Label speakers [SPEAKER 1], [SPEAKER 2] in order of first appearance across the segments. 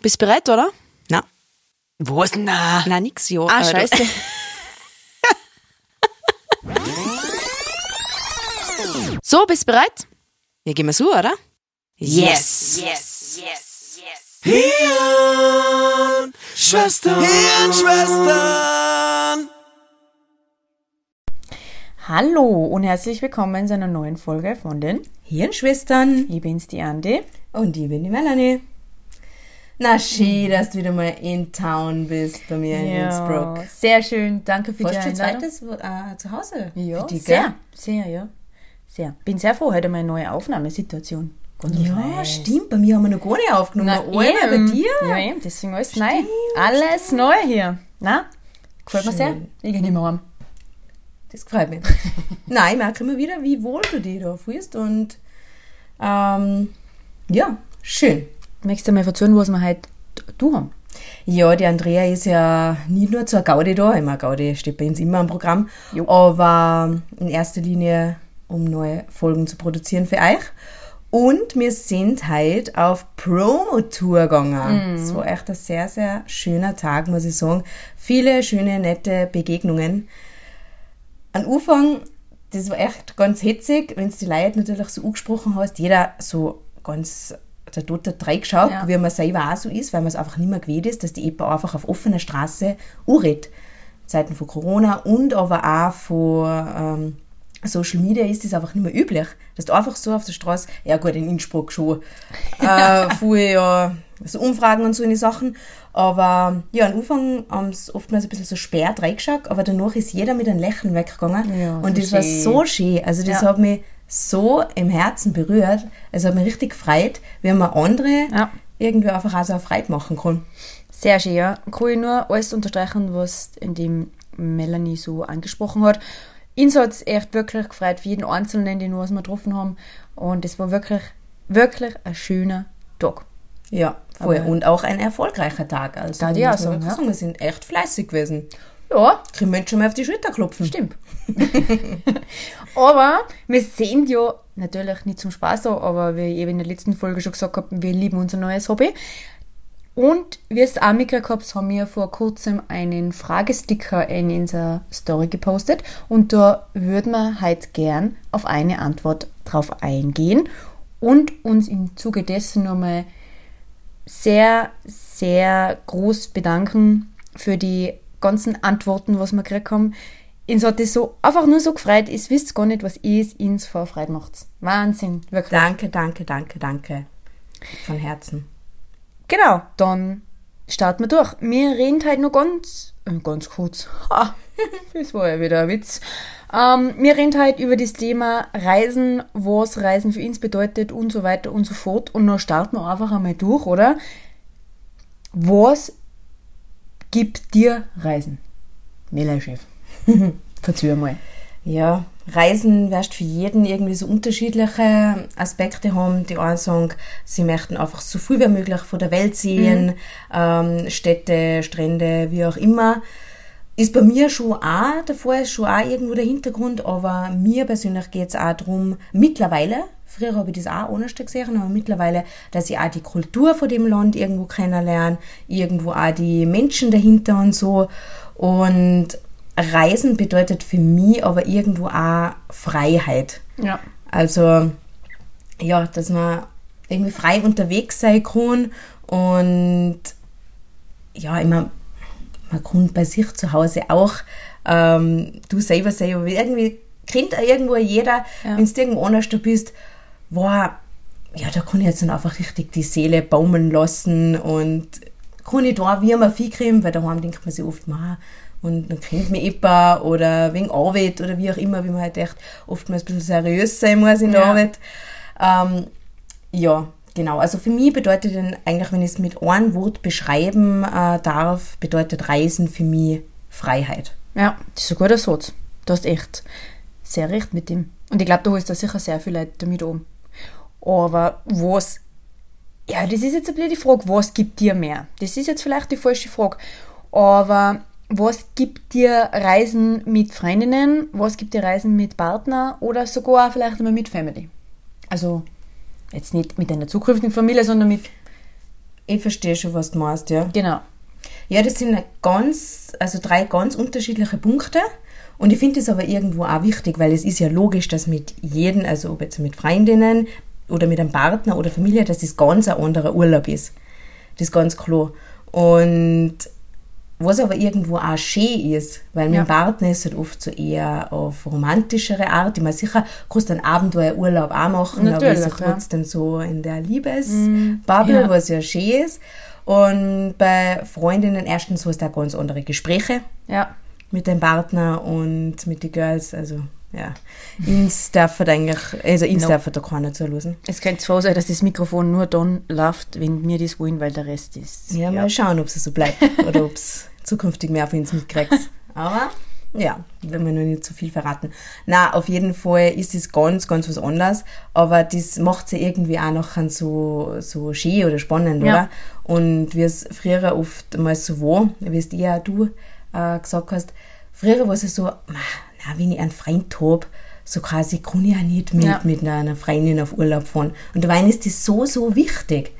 [SPEAKER 1] Bist bereit, oder?
[SPEAKER 2] Na.
[SPEAKER 1] Was? Na.
[SPEAKER 2] Na, nix, ja.
[SPEAKER 1] Ah,
[SPEAKER 2] du-
[SPEAKER 1] scheiße. so, bist bereit?
[SPEAKER 2] Ja, gehen wir so, oder?
[SPEAKER 1] Yes.
[SPEAKER 3] Hirn, Schwestern, Hirnschwestern.
[SPEAKER 4] Hallo und herzlich willkommen zu einer neuen Folge von den
[SPEAKER 5] Hirnschwestern
[SPEAKER 4] Ich bin's, die Andi.
[SPEAKER 5] und ich bin die Melanie. Na schön, dass du wieder mal in Town bist bei mir in Innsbruck.
[SPEAKER 4] sehr schön. Danke für die
[SPEAKER 5] Fast schon
[SPEAKER 4] Einladung.
[SPEAKER 5] zweites äh, zu Hause.
[SPEAKER 4] Ja,
[SPEAKER 5] für dich,
[SPEAKER 4] sehr, sehr, ja. Sehr. Bin sehr froh, heute mal eine neue Aufnahmesituation. Ganz?
[SPEAKER 5] Ja,
[SPEAKER 4] nice.
[SPEAKER 5] stimmt. Bei mir haben wir noch gar nicht aufgenommen.
[SPEAKER 4] Na,
[SPEAKER 5] Na, einmal bei
[SPEAKER 4] eben.
[SPEAKER 5] dir.
[SPEAKER 4] Ja, eben, deswegen alles neu. Alles neu hier. Na, gefällt mir sehr. Ich gehe nicht mehr heim.
[SPEAKER 5] Das gefällt mir. Nein, ich merke immer wieder, wie wohl du dich da fühlst und ähm, ja, schön.
[SPEAKER 4] Möchtest du mal erzählen, was wir heute du haben?
[SPEAKER 5] Ja, die Andrea ist ja nicht nur zur Gaudi da, meine, Gaudi steht bei uns immer am Programm,
[SPEAKER 4] Jo.
[SPEAKER 5] aber in erster Linie, um neue Folgen zu produzieren für euch. Und wir sind heute auf Promo-Tour gegangen. Es war echt ein sehr, sehr schöner Tag, muss ich sagen. Viele schöne, nette Begegnungen. Am Anfang, das war echt ganz hitzig, wenn du die Leute natürlich so angesprochen hast, jeder so ganz der Tote reingeschaut,
[SPEAKER 4] Ja.
[SPEAKER 5] wie man selber auch so ist, weil man es einfach nicht mehr gewöhnt ist, dass die EPA einfach auf offener Straße anredet. Zeiten von Corona und aber auch von ähm, Social Media ist das einfach nicht mehr üblich. Dass du einfach so auf der Straße, ja gut, in Innsbruck schon, äh, vorher ja so Umfragen und so eine Sachen, aber ja, am Anfang haben sie oftmals ein bisschen so sperrt reingeschaut, aber danach ist jeder mit einem Lächeln weggegangen
[SPEAKER 4] Ja,
[SPEAKER 5] und
[SPEAKER 4] so
[SPEAKER 5] das war
[SPEAKER 4] schön.
[SPEAKER 5] so schön, also das
[SPEAKER 4] Ja.
[SPEAKER 5] hat mich so im Herzen berührt, es hat mich richtig gefreut, wie man andere
[SPEAKER 4] Ja.
[SPEAKER 5] irgendwie einfach auch so Freude machen kann.
[SPEAKER 4] Sehr schön, ja. Kann ich nur alles unterstreichen, was in dem Melanie so angesprochen hat. Uns hat es echt wirklich gefreut, für jeden Einzelnen, den wir getroffen haben. Und es war wirklich, wirklich ein schöner Tag.
[SPEAKER 5] Ja, voll.
[SPEAKER 4] Aber-
[SPEAKER 5] und auch ein erfolgreicher Tag. Also
[SPEAKER 4] ich
[SPEAKER 5] muss
[SPEAKER 4] auch sagen, ja.
[SPEAKER 5] wir sind echt fleißig gewesen.
[SPEAKER 4] Ja,
[SPEAKER 5] Können Menschen mal auf die Schulter klopfen.
[SPEAKER 4] stimmt. aber wir sind ja natürlich nicht zum Spaß da, aber wie ich eben in der letzten Folge schon gesagt habe, wir lieben unser neues Hobby. Und wie es auch mitgekriegt haben wir vor kurzem einen Fragesticker in unserer Story gepostet. Und da würden wir halt gern auf eine Antwort drauf eingehen und uns im Zuge dessen nochmal sehr, sehr groß bedanken für die ganzen Antworten, was wir gekriegt haben. Uns hat das so einfach nur so gefreut. Ihr wisst gar nicht, was ihr ins vor Freude macht. Wahnsinn, wirklich.
[SPEAKER 5] Danke, danke, danke, danke. Von Herzen.
[SPEAKER 4] Genau, dann starten wir durch. Wir reden halt nur ganz, äh, ganz kurz. Ha, das war ja wieder ein Witz. Ähm, wir reden halt über das Thema Reisen, was Reisen für uns bedeutet und so weiter und so fort. Und dann starten wir einfach einmal durch, oder? Was gibt dir Reisen? Melanie-Chef. Verzeih mal.
[SPEAKER 5] Ja, Reisen wirst für jeden irgendwie so unterschiedliche Aspekte haben. Die einen sagen, sie möchten einfach so viel wie möglich von der Welt sehen, ähm, Städte, Strände, wie auch immer. Ist bei mir schon auch Fall, ist schon auch irgendwo der Hintergrund, aber mir persönlich geht es auch darum, mittlerweile, früher habe ich das auch anders gesehen, aber mittlerweile, dass ich auch die Kultur von dem Land irgendwo kennenlerne, irgendwo auch die Menschen dahinter und so. Und Reisen bedeutet für mich aber irgendwo auch Freiheit.
[SPEAKER 4] Ja.
[SPEAKER 5] Also, ja, dass man irgendwie frei unterwegs sein kann und ja, immer, man kann bei sich zu Hause auch, ähm, du selber sei ja irgendwie, kennt irgendwo jeder,
[SPEAKER 4] Ja.
[SPEAKER 5] wenn du irgendwo anders bist, wow, ja, da kann ich jetzt dann einfach richtig die Seele baumeln lassen und kann ich da wie immer viel kriegen, weil daheim denkt man sich oft, ma, und dann kennt mich jemand oder wegen Arbeit oder wie auch immer, wie man halt echt oftmals ein bisschen seriös sein muss in der
[SPEAKER 4] Ja.
[SPEAKER 5] Arbeit. Ähm, ja, genau. Also für mich bedeutet dann eigentlich, wenn ich es mit einem Wort beschreiben äh, darf, bedeutet Reisen für mich Freiheit.
[SPEAKER 4] Ja, das ist ein guter Satz. Du hast echt sehr recht mit dem. Und ich glaube, du holst da sicher sehr viele Leute damit um. Aber was, ja, das ist jetzt ein bisschen die Frage, was gibt dir mehr? Das ist jetzt vielleicht die falsche Frage. Aber was gibt dir Reisen mit Freundinnen? Was gibt dir Reisen mit Partner? Oder sogar vielleicht einmal mit Family? Also, jetzt nicht mit deiner zukünftigen Familie, sondern mit
[SPEAKER 5] Ich verstehe schon, was du meinst, ja.
[SPEAKER 4] Genau.
[SPEAKER 5] Ja, das sind ganz, also drei ganz unterschiedliche Punkte. Und ich finde es aber irgendwo auch wichtig, weil es ist ja logisch, dass mit jedem, also ob jetzt mit Freundinnen oder mit einem Partner oder Familie, dass das ganz ein anderer Urlaub ist. Das ist ganz klar. Und was aber irgendwo auch schön ist, weil
[SPEAKER 4] Ja.
[SPEAKER 5] dem Partner ist halt oft so eher auf romantischere Art. Ich meine, sicher kannst du einen Abenteuerurlaub auch machen, aber ist ja
[SPEAKER 4] Natürlich,
[SPEAKER 5] trotzdem so in der Liebesbubble,
[SPEAKER 4] ja.
[SPEAKER 5] was ja schön ist. Und bei Freundinnen erstens hast du auch ganz andere Gespräche
[SPEAKER 4] Ja.
[SPEAKER 5] mit dem Partner und mit den Girls. Also, ja. Ins darf eigentlich, also ins
[SPEAKER 4] No.
[SPEAKER 5] darf halt da keiner zulassen.
[SPEAKER 4] Es könnte so sein, dass das Mikrofon nur dann läuft, wenn wir das wollen, weil der Rest ist.
[SPEAKER 5] Ja, mal schauen, ob es so bleibt oder ob es zukünftig mehr von uns mitkriegst. Aber ja, wenn wir nur nicht zu viel verraten. Na, auf jeden Fall ist es ganz, ganz was anderes, aber das macht sie irgendwie auch noch so, so schön oder spannend,
[SPEAKER 4] Ja.
[SPEAKER 5] oder? Und wie es früher oft mal so war, wie es dir auch du äh, gesagt hast, früher war es ja so, "Ma, na, wenn ich einen Freund habe, so quasi kann ich ja nicht mit,
[SPEAKER 4] Ja.
[SPEAKER 5] mit einer Freundin auf Urlaub fahren. Und dabei ist das so, so wichtig.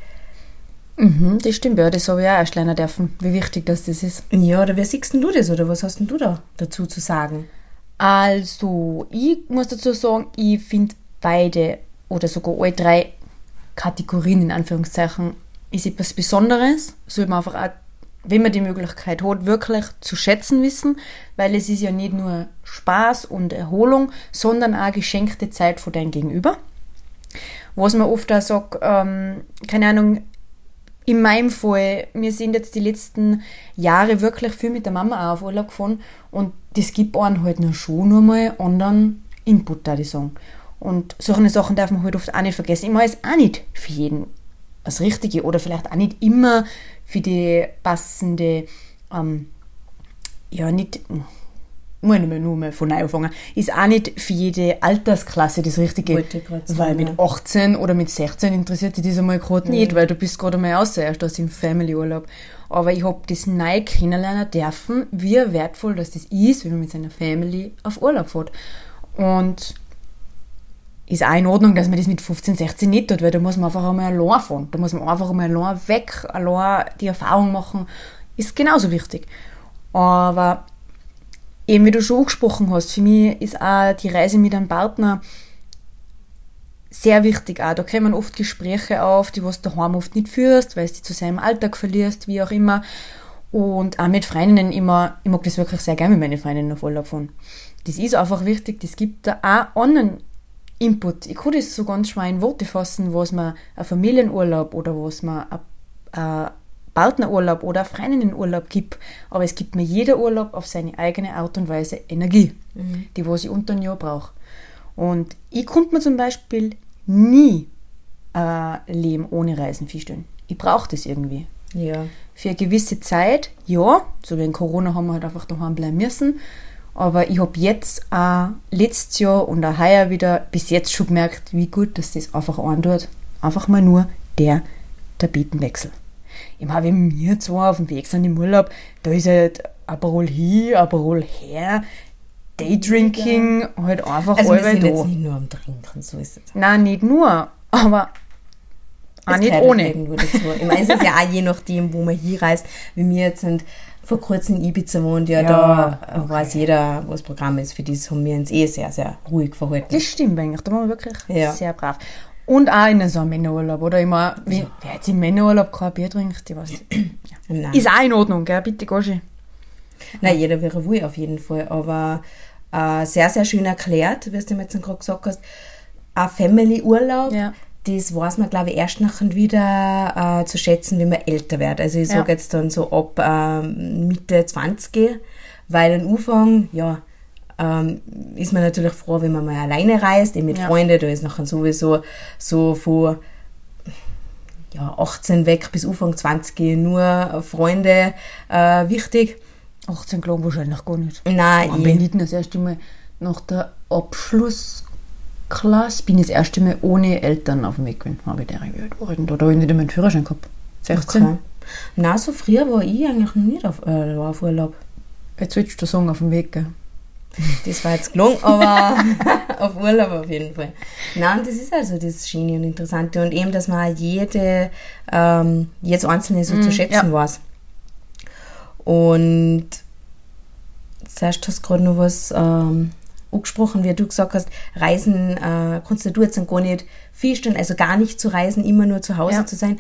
[SPEAKER 4] Mhm, das stimmt, ja, das habe ich auch erst lernen dürfen, wie wichtig das, das ist.
[SPEAKER 5] Ja, oder wie siehst denn du das oder was hast denn du da dazu zu sagen?
[SPEAKER 4] Also, ich muss dazu sagen, ich finde beide oder sogar alle drei Kategorien in Anführungszeichen ist etwas Besonderes. Sollte man einfach auch, wenn man die Möglichkeit hat, wirklich zu schätzen wissen, weil es ist ja nicht nur Spaß und Erholung, sondern auch geschenkte Zeit von deinem Gegenüber. Was man oft auch sagt, ähm, keine Ahnung, in meinem Fall, wir sind jetzt die letzten Jahre wirklich viel mit der Mama auch auf Urlaub gefahren und das gibt einen halt noch schon nochmal anderen Input, da ich sagen. Und solche Sachen darf man halt oft auch nicht vergessen. Ich mache es auch nicht für jeden das Richtige oder vielleicht auch nicht immer für die passende, ähm, ja, nicht, muss ich nur mal von neu anfangen, ist auch nicht für jede Altersklasse das Richtige. Weil mit
[SPEAKER 5] ja.
[SPEAKER 4] 18 oder mit 16 interessiert dich das einmal gerade nicht, weil du bist gerade einmal raus, erst aus dem Family-Urlaub. Aber ich habe das neu kennenlernen dürfen, wie wertvoll das ist, wenn man mit seiner Family auf Urlaub fährt. Und ist auch in Ordnung, dass man das mit 15, 16 nicht tut, weil da muss man einfach einmal allein fahren. Da muss man einfach einmal allein weg, allein die Erfahrung machen. Ist genauso wichtig. Aber eben wie du schon angesprochen hast, für mich ist auch die Reise mit einem Partner sehr wichtig auch. Da kommen oft Gespräche auf, die was du daheim oft nicht führst, weil es die zu seinem Alltag verlierst, wie auch immer. Und auch mit Freundinnen immer, ich mag das wirklich sehr gerne mit meinen Freundinnen auf Urlaub fahren. Das ist einfach wichtig, das gibt da auch anderen Input. Ich kann das so ganz schwer in Worte fassen, was man ein Familienurlaub oder was man ein, ein Partnerurlaub oder ein Freundinnenurlaub gibt. Aber es gibt mir jeder Urlaub auf seine eigene Art und Weise Energie, die was ich unter ein Jahr brauche. Und ich konnte mir zum Beispiel nie ein Leben ohne Reisen vorstellen. Ich brauche das irgendwie.
[SPEAKER 5] Ja.
[SPEAKER 4] Für eine gewisse Zeit, ja, so wie in Corona haben wir halt einfach daheim bleiben müssen. Aber ich habe jetzt auch letztes Jahr und auch heuer wieder bis jetzt schon gemerkt, wie gut dass das einfach antut. Einfach mal nur der Tapetenwechsel. Ich meine, wenn wir zwei auf dem Weg sind im Urlaub, da ist halt Aperol hier, Aperol her, Daydrinking, halt einfach
[SPEAKER 5] Also wir sind
[SPEAKER 4] da.
[SPEAKER 5] jetzt nicht nur am Trinken, so ist es.
[SPEAKER 4] Nein, nicht nur, aber auch nicht ohne.
[SPEAKER 5] Dazu. Ich meine, es ist ja auch je nachdem, wo man hier reist. Wie wir jetzt sind, vor kurzem in Ibiza wohnt, ja,
[SPEAKER 4] Ja,
[SPEAKER 5] da
[SPEAKER 4] okay.
[SPEAKER 5] weiß jeder, was das Programm ist. Für das haben wir uns eh sehr, sehr ruhig verhalten.
[SPEAKER 4] Das stimmt eigentlich, da waren wir wirklich
[SPEAKER 5] Ja.
[SPEAKER 4] sehr brav. Und auch in so einem Männerurlaub, oder? Immer, wenn, wer jetzt im Männerurlaub kein Bier trinkt, ich weiß.
[SPEAKER 5] Nein.
[SPEAKER 4] Ist auch in Ordnung, gell? Bitte, Goschi.
[SPEAKER 5] Nein, jeder wäre wohl auf jeden Fall. Aber äh, sehr, sehr schön erklärt, wie du mir jetzt gerade gesagt hast. Ein Family-Urlaub,
[SPEAKER 4] Ja.
[SPEAKER 5] Das weiß man, glaube ich, erst nachher wieder äh, zu schätzen, wenn man älter wird. Also ich
[SPEAKER 4] Ja.
[SPEAKER 5] sage jetzt dann so ab ähm, Mitte 20, weil am Anfang, ja, ähm, ist man natürlich froh, wenn man mal alleine reist, eben mit
[SPEAKER 4] Ja.
[SPEAKER 5] Freunden, da ist nachher sowieso so von ja, 18 weg bis Anfang 20 nur Freunde äh, wichtig.
[SPEAKER 4] 18 glaube wahrscheinlich gar nicht.
[SPEAKER 5] Nein,
[SPEAKER 4] Aber
[SPEAKER 5] ich-
[SPEAKER 4] bin ich das erste Mal nach der Abschlussklasse, bin ich das erste Mal ohne Eltern auf dem Weg gewesen. Habe ich der alt denn da? Habe ich nicht einmal einen Führerschein gehabt. 16.
[SPEAKER 5] Okay. Na, so früher war ich eigentlich noch nicht auf, äh, auf Urlaub.
[SPEAKER 4] Jetzt willst du sagen, auf dem Weg, gell?
[SPEAKER 5] Das war jetzt gelungen, aber auf Urlaub auf jeden Fall. Nein, das ist also das Schöne und Interessante. Und eben, dass man jede, ähm, jedes Einzelne so zu schätzen
[SPEAKER 4] ja.
[SPEAKER 5] weiß. Und zuerst hast du gerade noch was ähm, angesprochen, wie du gesagt hast, Reisen äh, kannst du jetzt gar nicht feststellen, also gar nicht zu reisen, immer nur zu Hause
[SPEAKER 4] Ja.
[SPEAKER 5] zu sein.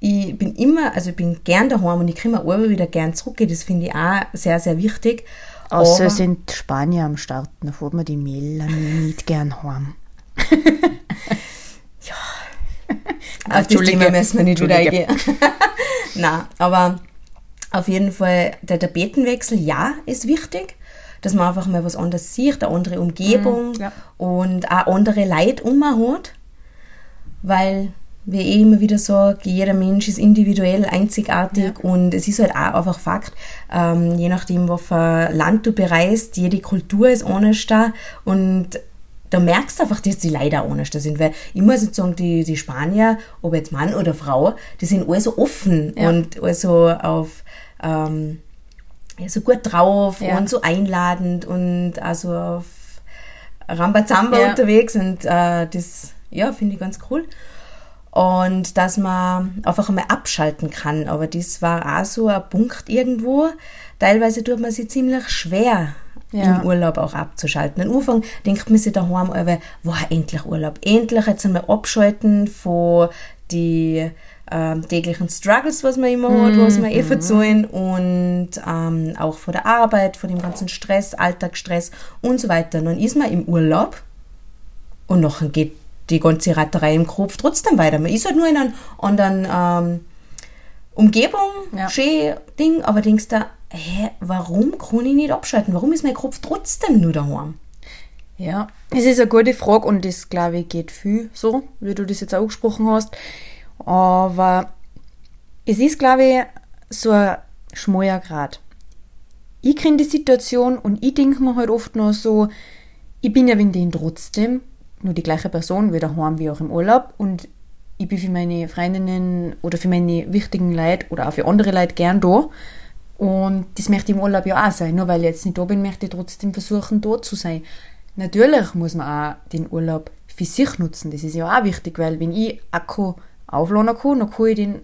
[SPEAKER 5] Ich bin immer, also ich bin gern daheim und ich komme auch wieder gern zurück. Das finde ich auch sehr, sehr wichtig.
[SPEAKER 4] Außer
[SPEAKER 5] Aber-
[SPEAKER 4] sind Spanier am Start, da fährt man die Melanie nicht gern heim.
[SPEAKER 5] Auf das. Thema müssen wir nicht wieder eingehen. Nein, aber auf jeden Fall, der Tapetenwechsel, ja, ist wichtig, dass man einfach mal was anderes sieht, eine andere Umgebung
[SPEAKER 4] Mhm, ja.
[SPEAKER 5] und auch andere Leute um man hat, weil, wie ich immer wieder sage, jeder Mensch ist individuell, einzigartig und es ist halt auch einfach Fakt, ähm, je nachdem, was für Land du bereist, jede Kultur ist anders da und da merkst du einfach, dass die Leute auch anders da sind, weil ich muss jetzt sagen, die, die Spanier, ob jetzt Mann oder Frau, die sind alle so offen
[SPEAKER 4] Ja.
[SPEAKER 5] und also auf ähm, ja, so gut drauf
[SPEAKER 4] Ja.
[SPEAKER 5] und so einladend und also auf Rambazamba
[SPEAKER 4] Ja.
[SPEAKER 5] unterwegs und äh, das, ja, finde ich ganz cool. Und dass man einfach einmal abschalten kann. Aber das war auch so ein Punkt irgendwo. Teilweise tut man sich ziemlich schwer,
[SPEAKER 4] Ja.
[SPEAKER 5] im Urlaub auch abzuschalten. Am Anfang denkt man sich daheim, aber, wow, endlich Urlaub. Endlich jetzt einmal abschalten von die ähm, täglichen Struggles, was man immer hat, was man eh verzeihen und ähm, auch von der Arbeit, von dem ganzen Stress, Alltagsstress und so weiter. Und dann ist man im Urlaub und nachher geht die ganze Ratterei im Kopf trotzdem weiter. Man ist halt nur in einer anderen ähm, Umgebung,
[SPEAKER 4] Ja.
[SPEAKER 5] schön Ding, aber denkst du, hä, warum kann ich nicht abschalten? Warum ist mein Kopf trotzdem nur daheim?
[SPEAKER 4] Ja, es ist eine gute Frage und das, glaube ich, geht viel so, wie du das jetzt auch angesprochen hast. Aber es ist, glaube ich, so ein schmaler Grad. Ich kenne die Situation und ich denke mir halt oft noch so, ich bin ja wegen trotzdem nur die gleiche Person, wie daheim wie auch im Urlaub und ich bin für meine Freundinnen oder für meine wichtigen Leute oder auch für andere Leute gern da. Und das möchte ich im Urlaub ja auch sein. Nur weil ich jetzt nicht da bin, möchte ich trotzdem versuchen, da zu sein. Natürlich muss man auch den Urlaub für sich nutzen. Das ist ja auch wichtig, weil wenn ich Akku aufladen kann, dann kann ich den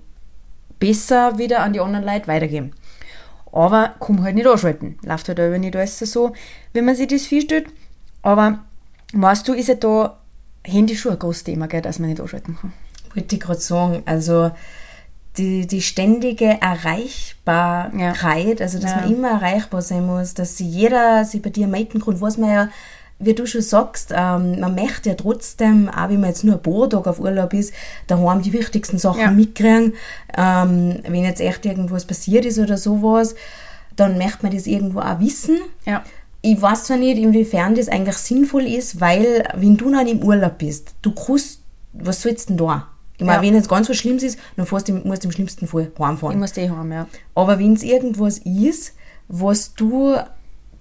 [SPEAKER 4] besser wieder an die anderen Leute weitergeben. Aber kann halt nicht anschalten. Läuft halt aber nicht alles so, wenn man sich das vorstellt. Aber weißt du, ist ja da Handy schon ein großes Thema, gell, dass man nicht anschalten kann.
[SPEAKER 5] Wollte ich gerade sagen, also die, die ständige Erreichbarkeit, also dass
[SPEAKER 4] Ja.
[SPEAKER 5] man immer erreichbar sein muss, dass sie jeder sich bei dir melden kann, was man ja, wie du schon sagst, ähm, man möchte ja trotzdem, auch wenn man jetzt nur ein paar Tage auf Urlaub ist, daheim die wichtigsten Sachen
[SPEAKER 4] Ja.
[SPEAKER 5] mitkriegen. Ähm, wenn jetzt echt irgendwas passiert ist oder sowas, dann möchte man das irgendwo auch wissen.
[SPEAKER 4] Ja.
[SPEAKER 5] Ich weiß zwar nicht, inwiefern das eigentlich sinnvoll ist, weil, wenn du dann im Urlaub bist, du kannst, was sollst du denn da? Ich meine,
[SPEAKER 4] Ja.
[SPEAKER 5] wenn jetzt ganz was Schlimmes ist, dann fährst du, musst du im schlimmsten Fall
[SPEAKER 4] Ich
[SPEAKER 5] heimfahren.
[SPEAKER 4] muss die haben, ja.
[SPEAKER 5] Aber wenn es irgendwas ist, was du,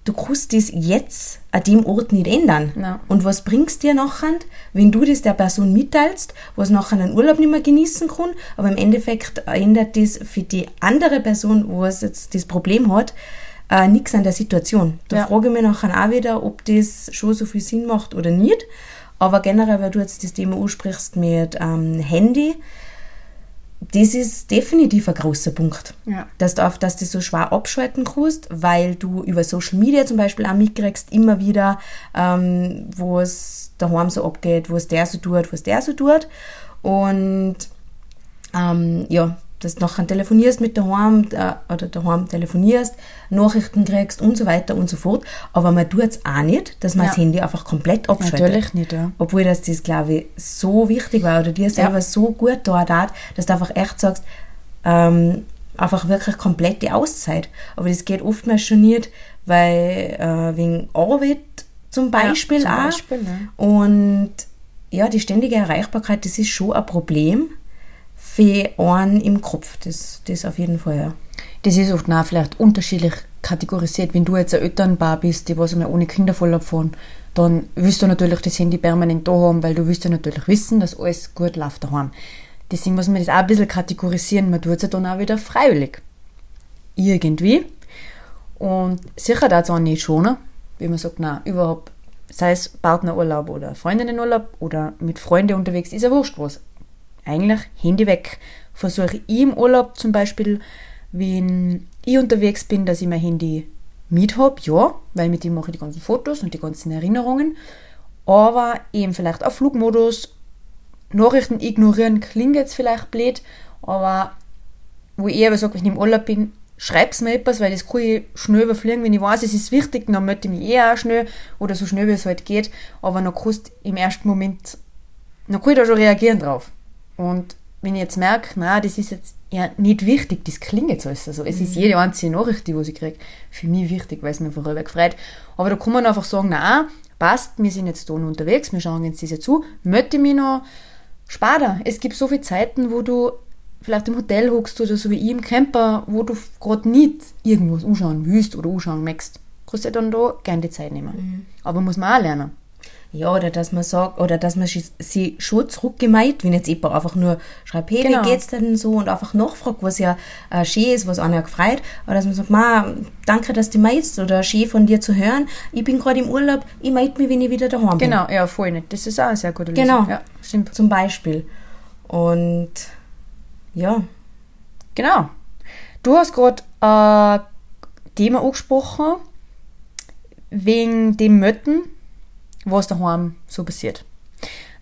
[SPEAKER 5] du kannst das jetzt an dem Ort nicht ändern.
[SPEAKER 4] Ja.
[SPEAKER 5] Und was bringst dir nachher, wenn du das der Person mitteilst, was nachher einen Urlaub nicht mehr genießen kann, aber im Endeffekt ändert das für die andere Person, was jetzt das Problem hat, äh, nichts an der Situation. Da
[SPEAKER 4] Ja.
[SPEAKER 5] frage ich mich nachher auch wieder, ob das schon so viel Sinn macht oder nicht. Aber generell, weil du jetzt das Thema ansprichst mit ähm, Handy, das ist definitiv ein großer Punkt.
[SPEAKER 4] Ja.
[SPEAKER 5] Dass du, auf, dass du so schwer abschalten kannst, weil du über Social Media zum Beispiel auch mitkriegst, immer wieder, ähm, wo es daheim so abgeht, wo es der so tut, was der so tut. Und ähm, ja, dass du nachher telefonierst mit daheim äh, oder daheim telefonierst, Nachrichten kriegst und so weiter und so fort. Aber man tut es auch nicht, dass man
[SPEAKER 4] Ja.
[SPEAKER 5] das Handy einfach komplett abschaltet.
[SPEAKER 4] Natürlich nicht, ja.
[SPEAKER 5] Obwohl das, das glaube ich, so wichtig war oder dir selber
[SPEAKER 4] Ja.
[SPEAKER 5] so gut da hat, dass du einfach echt sagst, ähm, einfach wirklich komplett die Auszeit. Aber das geht oftmals schon nicht, weil äh, wegen Arbeit zum Beispiel
[SPEAKER 4] zum
[SPEAKER 5] auch.
[SPEAKER 4] Beispiel, ja.
[SPEAKER 5] Und ja, die ständige Erreichbarkeit, das ist schon ein Problem für einen im Kopf. Das, das auf jeden Fall, ja.
[SPEAKER 4] Das ist oft auch vielleicht unterschiedlich kategorisiert. Wenn du jetzt ein Elternpaar bist, die was einmal ohne Kinder Urlaub fahren, dann willst du natürlich das Handy permanent da haben, weil du willst ja natürlich wissen, dass alles gut läuft daheim. Deswegen muss man das auch ein bisschen kategorisieren. Man tut es ja dann auch wieder freiwillig. Irgendwie. Und sicher da auch nicht schonen. wenn man sagt, na überhaupt, sei es Partnerurlaub oder Freundinnenurlaub oder mit Freunden unterwegs, ist ja wurscht was. Eigentlich Handy weg. Versuche ich im Urlaub zum Beispiel, wenn ich unterwegs bin, dass ich mein Handy mit habe, ja, weil mit dem mache ich die ganzen Fotos und die ganzen Erinnerungen. Aber eben vielleicht auf Flugmodus, Nachrichten ignorieren klingt jetzt vielleicht blöd, aber wo ich aber sage, wenn ich im Urlaub bin, schreib's mir etwas, weil das kann ich schnell überfliegen, wenn ich weiß, es ist wichtig, dann melde ich mich eh auch schnell oder so schnell, wie es halt geht, aber dann kannst im ersten Moment, dann kann ich da schon reagieren drauf. Und wenn ich jetzt merke, na, das ist jetzt ja nicht wichtig, das klingt jetzt alles so. Es ist jede einzelne Nachricht, die was ich kriege, für mich wichtig, weil es mir vorüber gefreut. Aber da kann man einfach sagen, na, passt, wir sind jetzt da noch unterwegs, wir schauen jetzt diese zu, möchte mich noch sparen. Es gibt so viele Zeiten, wo du vielleicht im Hotel hockst oder so wie ich im Camper, wo du gerade nicht irgendwas anschauen willst oder anschauen möchtest. Kannst du dann da gerne die Zeit nehmen. Aber muss man auch lernen.
[SPEAKER 5] Ja, oder dass man sagt, oder dass man sie- schon zurückgemeint, wenn jetzt jemand einfach nur schreibt, hey,
[SPEAKER 4] Genau.
[SPEAKER 5] wie geht's denn so und einfach nachfragt, was ja äh, schön ist, was einer gefreut, oder dass man sagt, ma, danke, dass du meinst, oder schön von dir zu hören, ich bin gerade im Urlaub, ich melde mich, wenn ich wieder daheim bin.
[SPEAKER 4] Genau, ja, voll nicht. Das ist auch eine sehr gute Lösung.
[SPEAKER 5] Genau.
[SPEAKER 4] Ja, stimmt.
[SPEAKER 5] Zum Beispiel. Und ja,
[SPEAKER 4] Genau. Du hast gerade ein Thema angesprochen, wegen dem Mötten, was daheim so passiert.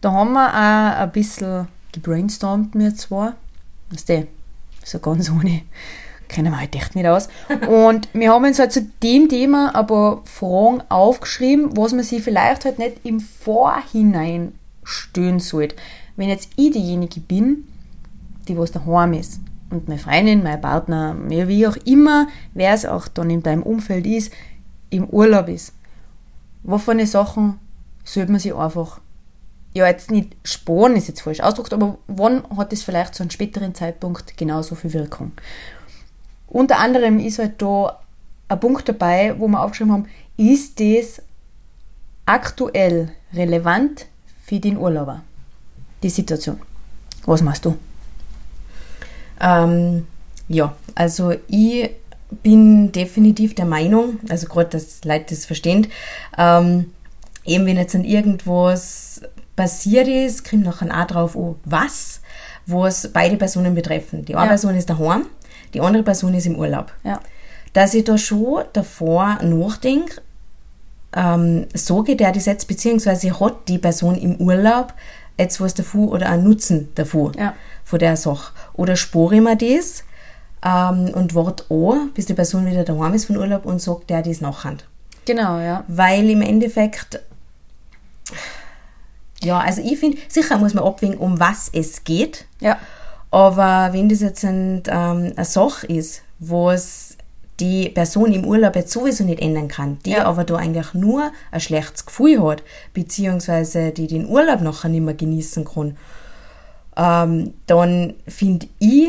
[SPEAKER 4] Da haben wir auch ein bisschen gebrainstormt, wir zwei. Weißt du, so ganz ohne, kennen wir halt echt nicht aus. Und wir haben uns halt zu dem Thema aber Fragen aufgeschrieben, was man sich vielleicht halt nicht im Vorhinein stellen sollte. Wenn jetzt ich diejenige bin, die was daheim ist und meine Freundin, mein Partner, mir wie auch immer, wer es auch dann in deinem Umfeld ist, im Urlaub ist. Wovon Sachen sollte man sich einfach, ja jetzt nicht sparen, ist jetzt falsch ausgedrückt, aber wann hat es vielleicht zu einem späteren Zeitpunkt genauso viel Wirkung? Unter anderem ist halt da ein Punkt dabei, wo wir aufgeschrieben haben, ist das aktuell relevant für den Urlauber? Die Situation. Was machst du?
[SPEAKER 5] Ähm, ja, also ich bin definitiv der Meinung, also gerade, dass Leute das verstehen, ähm, eben wenn jetzt an irgendwas passiert ist, kommt nachher auch drauf an, was, was beide Personen betreffen. Die eine
[SPEAKER 4] Ja.
[SPEAKER 5] Person ist daheim, die andere Person ist im Urlaub.
[SPEAKER 4] Ja.
[SPEAKER 5] Dass ich da schon davor nachdenke, ähm, sage der das jetzt, beziehungsweise hat die Person im Urlaub jetzt was davon oder einen Nutzen davon,
[SPEAKER 4] Ja.
[SPEAKER 5] von der Sache. Oder spare ich mir das ähm, und warte an, bis die Person wieder daheim ist von Urlaub und sagt der das nachher.
[SPEAKER 4] Genau, ja.
[SPEAKER 5] Weil im Endeffekt, ja, also ich finde, sicher muss man abwägen, um was es geht.
[SPEAKER 4] Ja.
[SPEAKER 5] Aber wenn das jetzt ein, ähm, eine Sache ist, was die Person im Urlaub jetzt sowieso nicht ändern kann, die
[SPEAKER 4] Ja.
[SPEAKER 5] aber da eigentlich nur ein schlechtes Gefühl hat, beziehungsweise die den Urlaub nachher nicht mehr genießen kann, ähm, dann finde ich,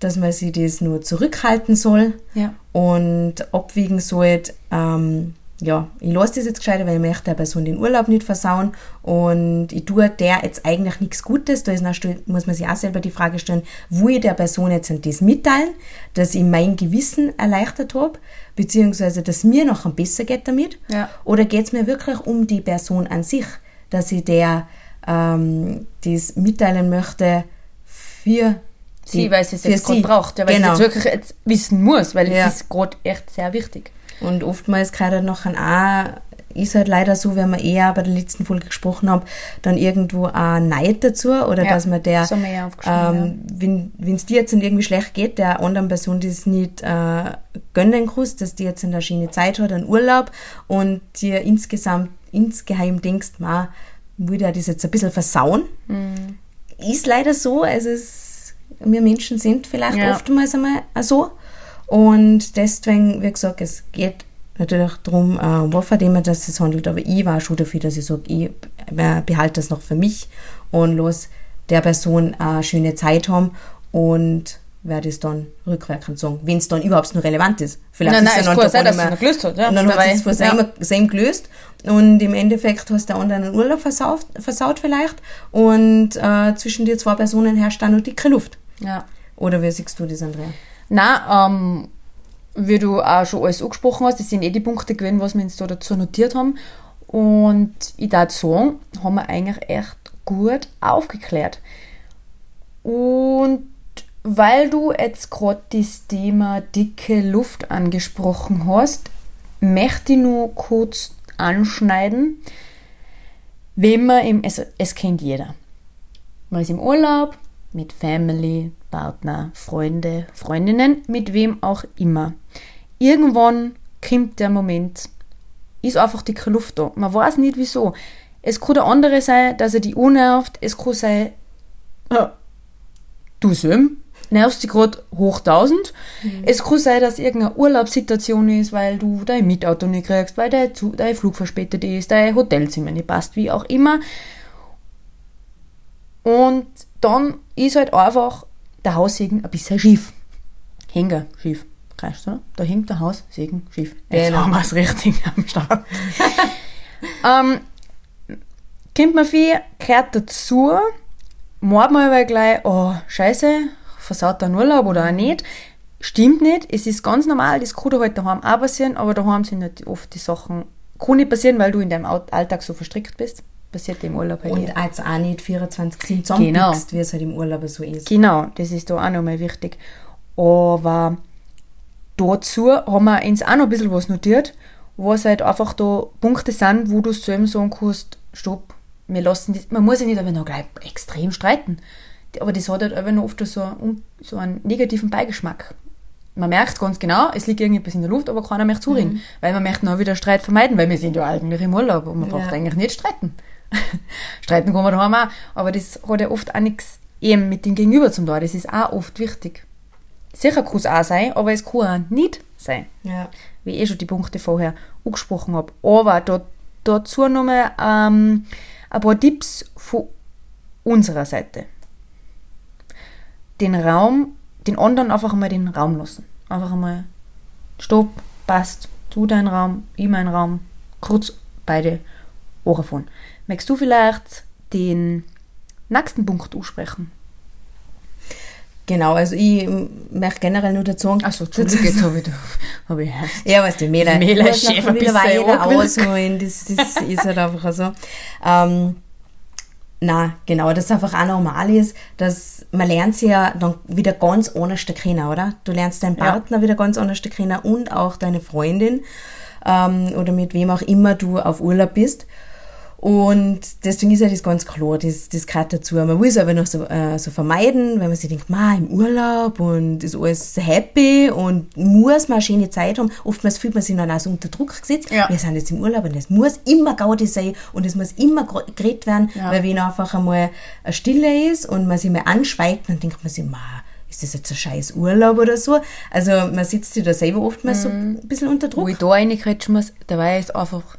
[SPEAKER 5] dass man sich das nur zurückhalten soll
[SPEAKER 4] Ja.
[SPEAKER 5] und abwiegen sollte, ähm, ja, ich lasse das jetzt gescheiter, weil ich möchte der Person den Urlaub nicht versauen und ich tue der jetzt eigentlich nichts Gutes. Da ist stell- muss man sich auch selber die Frage stellen, wo ich der Person jetzt das mitteilen, dass ich mein Gewissen erleichtert habe, beziehungsweise dass mir noch besser geht damit.
[SPEAKER 4] Ja.
[SPEAKER 5] Oder geht es mir wirklich um die Person an sich, dass ich der ähm, das mitteilen möchte für
[SPEAKER 4] Sie,
[SPEAKER 5] die-
[SPEAKER 4] weil sie es jetzt gerade braucht, ja, weil
[SPEAKER 5] genau.
[SPEAKER 4] sie es wirklich jetzt wissen muss, weil
[SPEAKER 5] Ja.
[SPEAKER 4] es ist gerade echt sehr wichtig.
[SPEAKER 5] Und oftmals gerade noch ein auch, ist halt leider so, wenn wir eher bei der letzten Folge gesprochen haben, dann irgendwo ein Neid dazu oder
[SPEAKER 4] Ja,
[SPEAKER 5] dass man der,
[SPEAKER 4] haben wir ja
[SPEAKER 5] ähm, wenn es dir jetzt irgendwie schlecht geht, der anderen Person das nicht äh, gönnen kannst, dass die jetzt eine schöne Zeit hat, einen Urlaub und dir insgesamt, insgeheim denkst, ma, will der das jetzt ein bisschen versauen.
[SPEAKER 4] Mhm.
[SPEAKER 5] Ist leider so, also es, wir Menschen sind vielleicht
[SPEAKER 4] Ja.
[SPEAKER 5] oftmals einmal so. Und deswegen, wie gesagt, es geht natürlich darum, äh, wovon dem dass es handelt, aber ich war schon dafür, dass ich sage, ich äh, behalte das noch für mich und los der Person eine schöne Zeit haben und werde es dann rückwirkend sagen, wenn es dann überhaupt noch relevant ist. Vielleicht
[SPEAKER 4] Nein,
[SPEAKER 5] ist
[SPEAKER 4] nein, es
[SPEAKER 5] dann
[SPEAKER 4] kann sein, dass es noch gelöst hat, ja.
[SPEAKER 5] Und dann hat es von
[SPEAKER 4] ja.
[SPEAKER 5] seinem, seinem gelöst und im Endeffekt hast der andere einen Urlaub versaut, versaut vielleicht und äh, zwischen die zwei Personen herrscht dann noch dicke Luft.
[SPEAKER 4] Ja.
[SPEAKER 5] Oder wie siehst du das, Andrea?
[SPEAKER 4] Na, ähm, wie du auch schon alles angesprochen hast, das sind eh die Punkte gewesen, was wir uns da dazu notiert haben. Und ich würde sagen, haben wir eigentlich echt gut aufgeklärt. Und weil du jetzt gerade das Thema dicke Luft angesprochen hast, möchte ich nur kurz anschneiden, wenn man im, also es kennt jeder. Man ist im Urlaub mit Family, Partner, Freunde, Freundinnen, mit wem auch immer. Irgendwann kommt der Moment, ist einfach dicke Luft da. Man weiß nicht wieso. Es kann der andere sein, dass er die unnervt. Es kann sein, äh, du Söm, nervst dich gerade hoch 1000. Mhm. Es kann sein, dass irgendeine Urlaubssituation ist, weil du dein Mietauto nicht kriegst, weil dein, dein Flug verspätet ist, dein Hotelzimmer nicht passt, wie auch immer. Und dann ist halt einfach der Haussegen ein bisschen schief. Hängen schief. Reicht, oder? Da hängt der Haussegen schief. Jetzt genau. haben wir es richtig am Start. ähm, kommt man viel, gehört dazu, meint man aber gleich, oh, scheiße, versaut der Urlaub oder auch nicht. Stimmt nicht, es ist ganz normal, das kann halt daheim auch passieren, aber daheim sind nicht oft die Sachen, kann nicht passieren, weil du in deinem Alltag so verstrickt bist. Passiert im Urlaub
[SPEAKER 5] halt Und als auch nicht 24 7 genau. wie es halt im Urlaub so ist.
[SPEAKER 4] Genau, das ist da auch nochmal wichtig. Aber dazu haben wir uns auch noch ein bisschen was notiert, wo es halt einfach da Punkte sind, wo du selber sagen kannst, stopp, wir lassen das, man muss ja nicht aber noch gleich extrem streiten aber das hat halt einfach noch oft so, einen, so einen negativen Beigeschmack. Man merkt ganz genau, es liegt irgendetwas in der Luft, aber keiner möchte zureden. Mhm. Weil man möchte noch wieder Streit vermeiden, weil wir sind ja eigentlich im Urlaub und man ja. braucht eigentlich nicht streiten. streiten kann man daheim auch, aber das hat ja oft auch nichts eben mit dem Gegenüber zum tun. Das ist auch oft wichtig. Sicher kann es auch sein, aber es kann auch nicht sein.
[SPEAKER 5] Ja.
[SPEAKER 4] Wie ich eh schon die Punkte vorher angesprochen habe. Aber da, dazu nochmal ähm, ein paar Tipps von unserer Seite den Raum, den anderen einfach einmal den Raum lassen. Einfach einmal Stopp, passt, du dein Raum, ich mein Raum, kurz beide Ohren von. Möchtest du vielleicht den nächsten Punkt aussprechen?
[SPEAKER 5] Genau, also ich möchte generell nur dazu sagen.
[SPEAKER 4] Achso, Entschuldigung, jetzt habe ich, hab ich
[SPEAKER 5] Ja, weißt du, Mela,
[SPEAKER 4] Mela ist Chef ein bisschen
[SPEAKER 5] ausholen, das, das ist halt einfach so. Ähm, na, genau, dass es einfach auch normal ist, dass man lernt sie ja dann wieder ganz anders kennen, oder? Du lernst deinen Partner ja. wieder ganz anders kennen und auch deine Freundin ähm, oder mit wem auch immer du auf Urlaub bist. Und deswegen ist ja das ganz klar, das, das gehört dazu. Man will es aber noch so, äh, so vermeiden, wenn man sich denkt, ma, im Urlaub und ist alles happy und muss man eine schöne Zeit haben. Oftmals fühlt man sich dann auch so unter Druck gesetzt. Ja. Wir sind jetzt im Urlaub und es muss immer Gaudi sein und es muss immer geredet werden, ja. weil wenn einfach einmal eine Stille ist und man sich mal anschweigt, dann denkt man sich, ma, ist das jetzt ein scheiß Urlaub oder so? Also man sitzt sich da selber oftmals mhm. so ein bisschen unter Druck.
[SPEAKER 4] Wo ich da reinkretschen muss, dabei ist einfach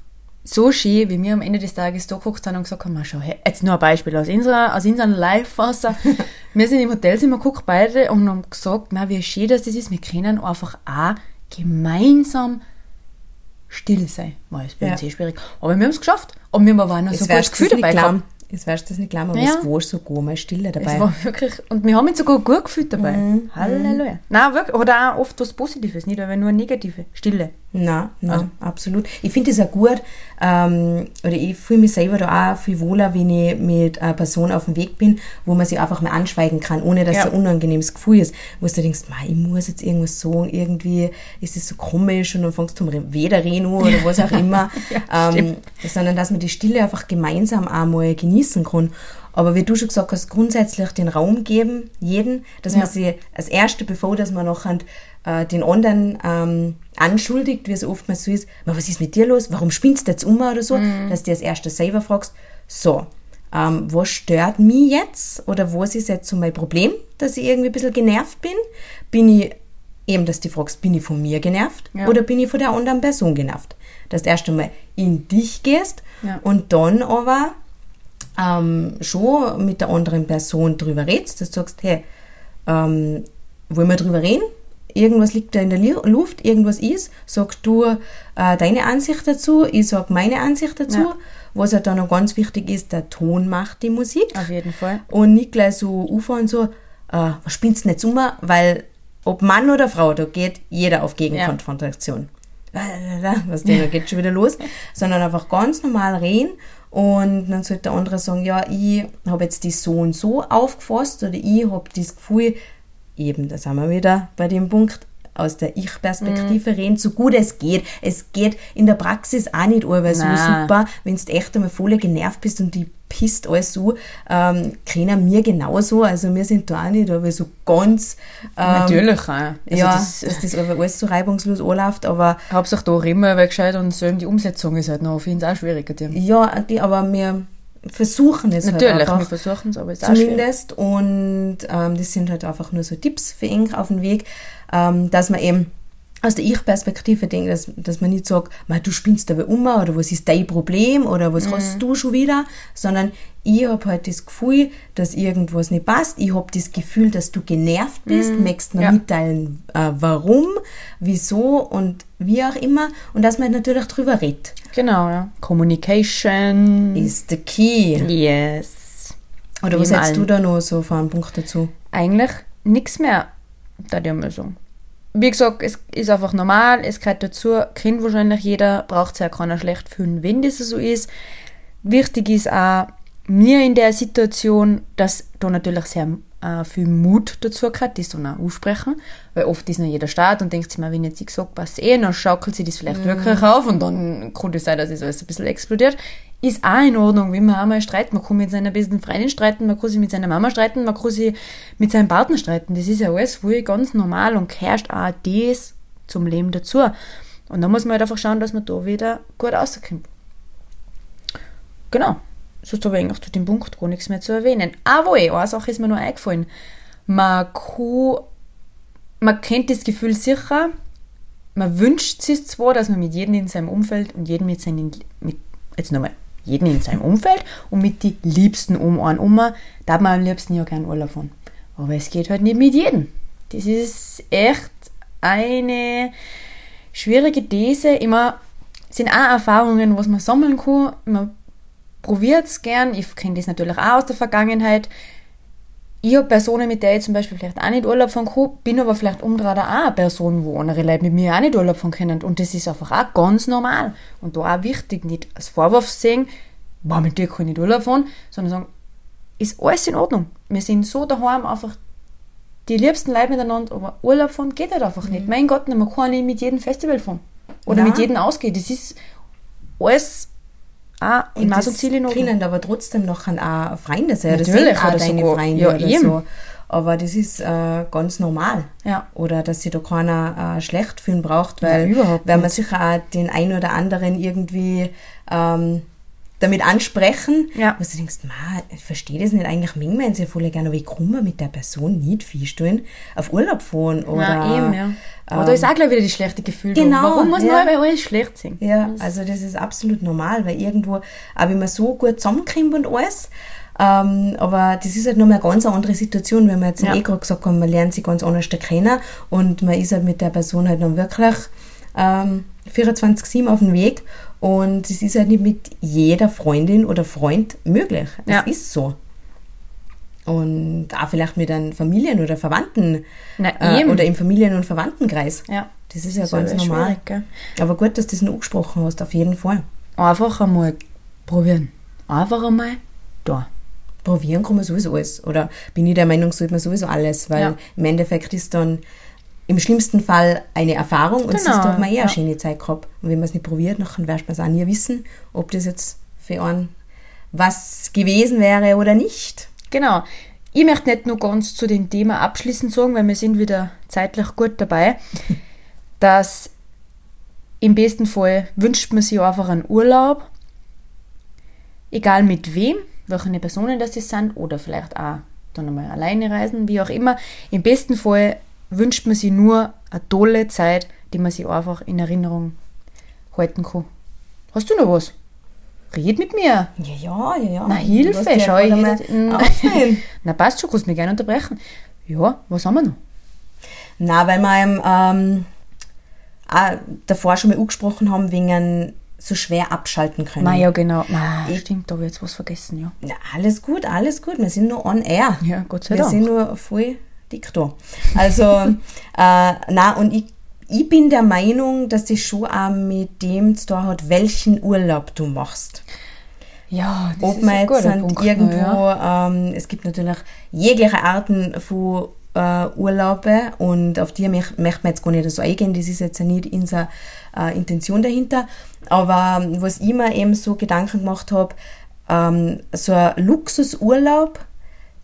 [SPEAKER 4] so schön, wie wir am Ende des Tages da geguckt haben und gesagt haben, schau, jetzt nur ein Beispiel aus unserer, aus unserem Live-Phase. wir sind im Hotelzimmer geguckt beide und haben gesagt, na, wie schön dass das ist. Wir können einfach auch gemeinsam still sein. War jetzt bei uns ja. schwierig. Aber wir haben es geschafft. Und wir waren noch so gut Gefühl dabei gehabt.
[SPEAKER 5] Jetzt wärst du das nicht glauben, aber ja. es war sogar mal Stille dabei.
[SPEAKER 4] Es war wirklich, und wir haben uns sogar gut gefühlt dabei. Mhm. Halleluja. Nein, wirklich, oder auch oft was Positives, nicht aber nur negative, Stille.
[SPEAKER 5] Nein, nein also. absolut. Ich finde es auch gut, ähm, oder ich fühle mich selber da auch viel wohler, wenn ich mit einer Person auf dem Weg bin, wo man sich einfach mal anschweigen kann, ohne dass ja. es ein unangenehmes Gefühl ist. Wo du denkst, ich muss jetzt irgendwas sagen, irgendwie ist es so komisch und dann fängst du weder reden oder was auch immer. ja, ähm, sondern dass man die Stille einfach gemeinsam einmal genießen kann. Aber wie du schon gesagt hast, grundsätzlich den Raum geben, jeden, dass ja. man sie als Erste, bevor dass man noch äh, den anderen ähm, anschuldigt, wie es oftmals so ist, was ist mit dir los, warum spinnst du jetzt um oder so, mhm. dass du als erstes selber fragst, so, ähm, was stört mich jetzt oder was ist jetzt so mein Problem, dass ich irgendwie ein bisschen genervt bin? Bin ich eben, dass du fragst, bin ich von mir genervt ja. oder bin ich von der anderen Person genervt? Dass du erst einmal in dich gehst ja. und dann aber ähm, schon mit der anderen Person drüber redest, dass du sagst, hey, ähm, wollen wir drüber reden? irgendwas liegt da in der Luft, irgendwas ist, sagst du äh, deine Ansicht dazu, ich sag meine Ansicht dazu. Ja. Was ja dann noch ganz wichtig ist, der Ton macht die Musik.
[SPEAKER 4] Auf jeden Fall.
[SPEAKER 5] Und nicht gleich so anfangen so, äh, was spinnst du nicht um, weil ob Mann oder Frau, da geht jeder auf Gegenkonfrontation. Was denn, da geht schon wieder los. Sondern einfach ganz normal reden und dann sollte der andere sagen, ja, ich habe jetzt die so und so aufgefasst oder ich habe das Gefühl, eben, da sind wir wieder bei dem Punkt, aus der Ich-Perspektive reden, so gut es geht. Es geht in der Praxis auch nicht allweil so super, wenn du echt einmal voll genervt bist und die pisst alles so, ähm, kennen wir genauso, also wir sind da auch nicht, aber so ganz, ähm,
[SPEAKER 4] Natürlich auch. Also
[SPEAKER 5] ja,
[SPEAKER 4] das,
[SPEAKER 5] dass das alles so reibungslos anläuft, aber
[SPEAKER 4] Hauptsache da reden wir weil gescheit und so die Umsetzung ist halt noch für uns auch schwieriger. Die.
[SPEAKER 5] ja, die, aber wir versuchen es
[SPEAKER 4] Natürlich,
[SPEAKER 5] halt
[SPEAKER 4] wir
[SPEAKER 5] einfach.
[SPEAKER 4] versuchen es, aber es ist auch schwierig.
[SPEAKER 5] zumindest. Und ähm, das sind halt einfach nur so Tipps für ihn auf den Weg, ähm, dass man eben aus der Ich-Perspektive denkt, dass, dass man nicht sagt, "Ma, du spinnst aber um oder was ist dein Problem oder was hast du schon wieder, sondern ich habe halt das Gefühl, dass irgendwas nicht passt. Ich habe das Gefühl, dass du genervt bist, möchtest mir
[SPEAKER 4] Ja.
[SPEAKER 5] mitteilen, äh, warum, wieso und wie auch immer. Und dass man natürlich drüber redet.
[SPEAKER 4] Genau, ja. Communication.
[SPEAKER 5] Ist the key.
[SPEAKER 4] Yes.
[SPEAKER 5] Oder
[SPEAKER 4] Wie
[SPEAKER 5] was hättest du da noch so für einen Punkt dazu?
[SPEAKER 4] Eigentlich nichts mehr, da mal sagen. Wie gesagt, es ist einfach normal, es gehört dazu, kennt wahrscheinlich jeder, braucht sich ja keiner schlecht fühlen, wenn das so ist. Wichtig ist auch mir in der Situation, dass da natürlich sehr äh, viel Mut dazu gehört, das dann auch aussprechen, weil oft ist noch jeder Start und denkt sich mal, wenn jetzt ich sage, passt eh, dann schaukelt sich das vielleicht wirklich auf und dann kann das sein, dass es alles ein bisschen explodiert. Ist auch in Ordnung, wenn man auch mal streitet. Man kann mit seiner besten Freundin streiten, man kann sich mit seiner Mama streiten, man kann sich mit seinem Partner streiten. Das ist ja alles voll ganz normal und gehört auch das zum Leben dazu. Und da muss man halt einfach schauen, dass man da wieder gut rauskommt. Genau. Sonst habe ich eigentlich zu dem Punkt gar nichts mehr zu erwähnen. Aber eine Sache ist mir noch eingefallen. Man kann, man kennt das Gefühl sicher, man wünscht sich zwar, dass man mit jedem in seinem Umfeld und jedem mit seinen, mit, jetzt nochmal, jeden in seinem Umfeld und mit die Liebsten um einen um, da man am liebsten ja gern Urlaub fahren. Aber es geht halt nicht mit jedem. Das ist echt eine schwierige These. Immer sind auch Erfahrungen, was man sammeln kann. Man probiert es gern. Ich kenne das natürlich auch aus der Vergangenheit. Ich habe Personen, mit denen ich zum Beispiel vielleicht auch nicht Urlaub fahren kann, bin aber vielleicht umgekehrt auch eine Person, wo andere Leute mit mir auch nicht Urlaub fahren können. Und das ist einfach auch ganz normal. Und da auch wichtig, nicht als Vorwurf sehen, boah, mit dir kann ich nicht Urlaub fahren, sondern sagen, ist alles in Ordnung. Wir sind so daheim einfach die liebsten Leute miteinander, aber Urlaub fahren geht halt einfach nicht. Mein Gott, man kann nicht mit jedem Festival fahren. Oder
[SPEAKER 5] Nein.
[SPEAKER 4] mit jedem ausgehen. Das ist alles Maß und in Ordnung.
[SPEAKER 5] können aber trotzdem noch an auch Freunde sein. Das
[SPEAKER 4] Natürlich,
[SPEAKER 5] sind auch deine
[SPEAKER 4] sogar-
[SPEAKER 5] Freunde
[SPEAKER 4] ja,
[SPEAKER 5] oder
[SPEAKER 4] eben.
[SPEAKER 5] so. Aber das ist äh, ganz normal.
[SPEAKER 4] Ja.
[SPEAKER 5] Oder dass sich da keiner äh, schlecht fühlen braucht, weil
[SPEAKER 4] überhaupt
[SPEAKER 5] wenn man sicher auch den einen oder anderen irgendwie ähm, damit ansprechen,
[SPEAKER 4] Ja.
[SPEAKER 5] wo du denkst, ma, ich verstehe das nicht, eigentlich mögen wir uns ja voll gerne, aber wie kann man mit der Person nicht viel tun, auf Urlaub fahren oder...
[SPEAKER 4] ja, eben, ja. Aber da ist auch gleich wieder das schlechte Gefühl. da.
[SPEAKER 5] Genau,
[SPEAKER 4] Warum muss man
[SPEAKER 5] ja.
[SPEAKER 4] ja. alles schlecht sein?
[SPEAKER 5] Ja, also das ist absolut normal, weil irgendwo, auch wenn man so gut zusammenkommt und alles, ähm, aber das ist halt nochmal eine ganz andere Situation, wenn wir jetzt
[SPEAKER 4] Ja.
[SPEAKER 5] eh gerade gesagt haben, man lernt sich ganz anders kennen und man ist halt mit der Person halt dann wirklich ähm, 24-7 auf dem Weg und es ist halt nicht mit jeder Freundin oder Freund möglich. Es
[SPEAKER 4] Ja.
[SPEAKER 5] ist so. Und auch vielleicht mit einem Familien- oder Verwandten
[SPEAKER 4] Na,
[SPEAKER 5] äh, oder im Familien- und Verwandtenkreis.
[SPEAKER 4] Ja.
[SPEAKER 5] Das ist ja
[SPEAKER 4] Das ist
[SPEAKER 5] ganz
[SPEAKER 4] aber
[SPEAKER 5] normal. Aber gut, dass du das noch angesprochen hast, auf jeden Fall.
[SPEAKER 4] Einfach einmal probieren. Einfach einmal da.
[SPEAKER 5] Probieren kann man sowieso alles. Oder bin ich der Meinung, sollte man sowieso alles, weil
[SPEAKER 4] Ja.
[SPEAKER 5] im Endeffekt ist dann im schlimmsten Fall eine Erfahrung und
[SPEAKER 4] Genau,
[SPEAKER 5] du, hat man eh
[SPEAKER 4] ja.
[SPEAKER 5] eine schöne Zeit gehabt. Und wenn man es nicht probiert, dann wirst man es auch nie wissen, ob das jetzt für einen was gewesen wäre oder nicht.
[SPEAKER 4] Genau. Ich möchte nicht nur ganz zu dem Thema abschließend sagen, weil wir sind wieder zeitlich gut dabei, dass im besten Fall wünscht man sich einfach einen Urlaub, egal mit wem, welche Personen das sind oder vielleicht auch dann einmal alleine reisen, wie auch immer. Im besten Fall wünscht man sich nur eine tolle Zeit, die man sich einfach in Erinnerung halten kann. Hast du noch was? Red mit mir.
[SPEAKER 5] Ja, ja, ja, ja.
[SPEAKER 4] Na, Hilfe,
[SPEAKER 5] ja
[SPEAKER 4] schau, ich
[SPEAKER 5] mal auswählen.
[SPEAKER 4] Na passt schon, kannst mich gerne unterbrechen. Ja, was haben wir noch?
[SPEAKER 5] Na, weil wir ähm, ähm, auch davor schon mal angesprochen haben, wegen so schwer abschalten können.
[SPEAKER 4] Ma ja, genau. Ma,
[SPEAKER 5] Ich-
[SPEAKER 4] stimmt, da habe ich jetzt was vergessen, ja.
[SPEAKER 5] Na, alles gut, alles gut. Wir sind nur on air.
[SPEAKER 4] Ja, Gott sei
[SPEAKER 5] Wir
[SPEAKER 4] Dank.
[SPEAKER 5] sind nur voll Diktor. Also, äh, na und ich, ich bin der Meinung, dass das schon auch mit dem zu tun hat, welchen Urlaub du machst.
[SPEAKER 4] Ja, das
[SPEAKER 5] Ob
[SPEAKER 4] ist
[SPEAKER 5] man
[SPEAKER 4] ein
[SPEAKER 5] jetzt sind
[SPEAKER 4] Punkt.
[SPEAKER 5] irgendwo,
[SPEAKER 4] Ja.
[SPEAKER 5] ähm, es gibt natürlich jegliche Arten von äh, Urlaube und auf die möcht- möchte man jetzt gar nicht so eingehen, das ist jetzt ja nicht unsere äh, Intention dahinter. Aber ähm, was ich mir eben so Gedanken gemacht habe, ähm, so ein Luxusurlaub